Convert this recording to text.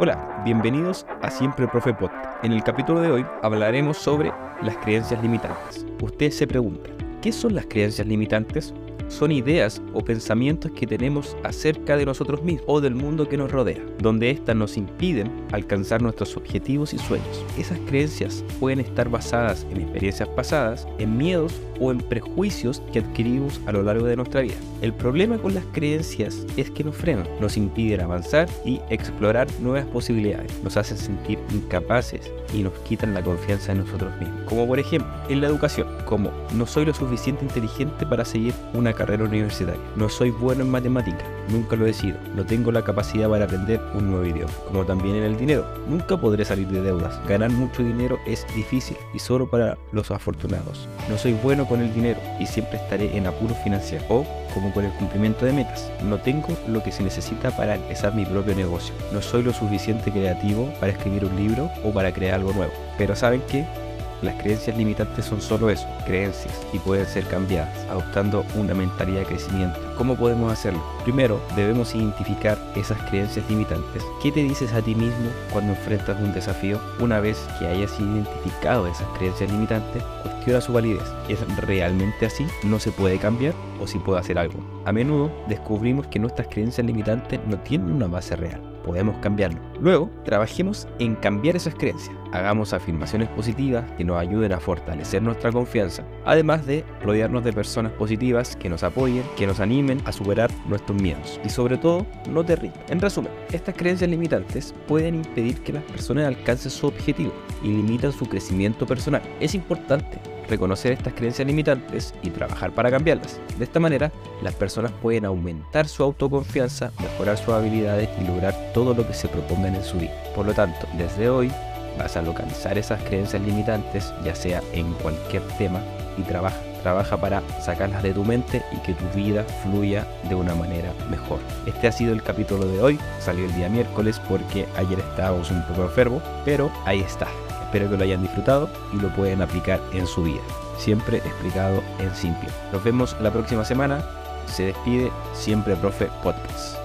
Hola, bienvenidos a Siempre Profe Pod. En el capítulo de hoy hablaremos sobre las creencias limitantes. Usted se pregunta, ¿qué son las creencias limitantes? Son ideas o pensamientos que tenemos acerca de nosotros mismos o del mundo que nos rodea, donde éstas nos impiden alcanzar nuestros objetivos y sueños. Esas creencias pueden estar basadas en experiencias pasadas, en miedos o en prejuicios que adquirimos a lo largo de nuestra vida. El problema con las creencias es que nos frenan, nos impiden avanzar y explorar nuevas posibilidades, nos hacen sentir incapaces y nos quitan la confianza en nosotros mismos. Como por ejemplo, en la educación, como no soy lo suficiente inteligente para seguir una carrera universitaria. No soy bueno en matemática, nunca lo he sido. No tengo la capacidad para aprender un nuevo idioma. Como también en el dinero, nunca podré salir de deudas. Ganar mucho dinero es difícil y solo para los afortunados. No soy bueno con el dinero y siempre estaré en apuro financiero. O como con el cumplimiento de metas. No tengo lo que se necesita para empezar mi propio negocio. No soy lo suficiente creativo para escribir un libro o para crear algo nuevo. Pero ¿saben qué? Las creencias limitantes son solo eso, creencias, y pueden ser cambiadas, adoptando una mentalidad de crecimiento. ¿Cómo podemos hacerlo? Primero, debemos identificar esas creencias limitantes. ¿Qué te dices a ti mismo cuando enfrentas un desafío? Una vez que hayas identificado esas creencias limitantes, cuestiona su validez. ¿Es realmente así? ¿No se puede cambiar? ¿O si puedo hacer algo? A menudo descubrimos que nuestras creencias limitantes no tienen una base real podemos cambiarlo. Luego, trabajemos en cambiar esas creencias. Hagamos afirmaciones positivas que nos ayuden a fortalecer nuestra confianza, además de rodearnos de personas positivas que nos apoyen, que nos animen a superar nuestros miedos y sobre todo, no te rindas. En resumen, estas creencias limitantes pueden impedir que las personas alcancen su objetivo y limitan su crecimiento personal. Es importante reconocer estas creencias limitantes y trabajar para cambiarlas. De esta manera, las personas pueden aumentar su autoconfianza, mejorar sus habilidades y lograr todo lo que se propongan en su vida. Por lo tanto, desde hoy vas a localizar esas creencias limitantes, ya sea en cualquier tema, y trabaja. Trabaja para sacarlas de tu mente y que tu vida fluya de una manera mejor. Este ha sido el capítulo de hoy. Salió el día miércoles porque ayer estábamos un poco enfermos, pero ahí está. Espero que lo hayan disfrutado y lo pueden aplicar en su vida. Siempre explicado en simple. Nos vemos la próxima semana. Se despide siempre Profe Podcast.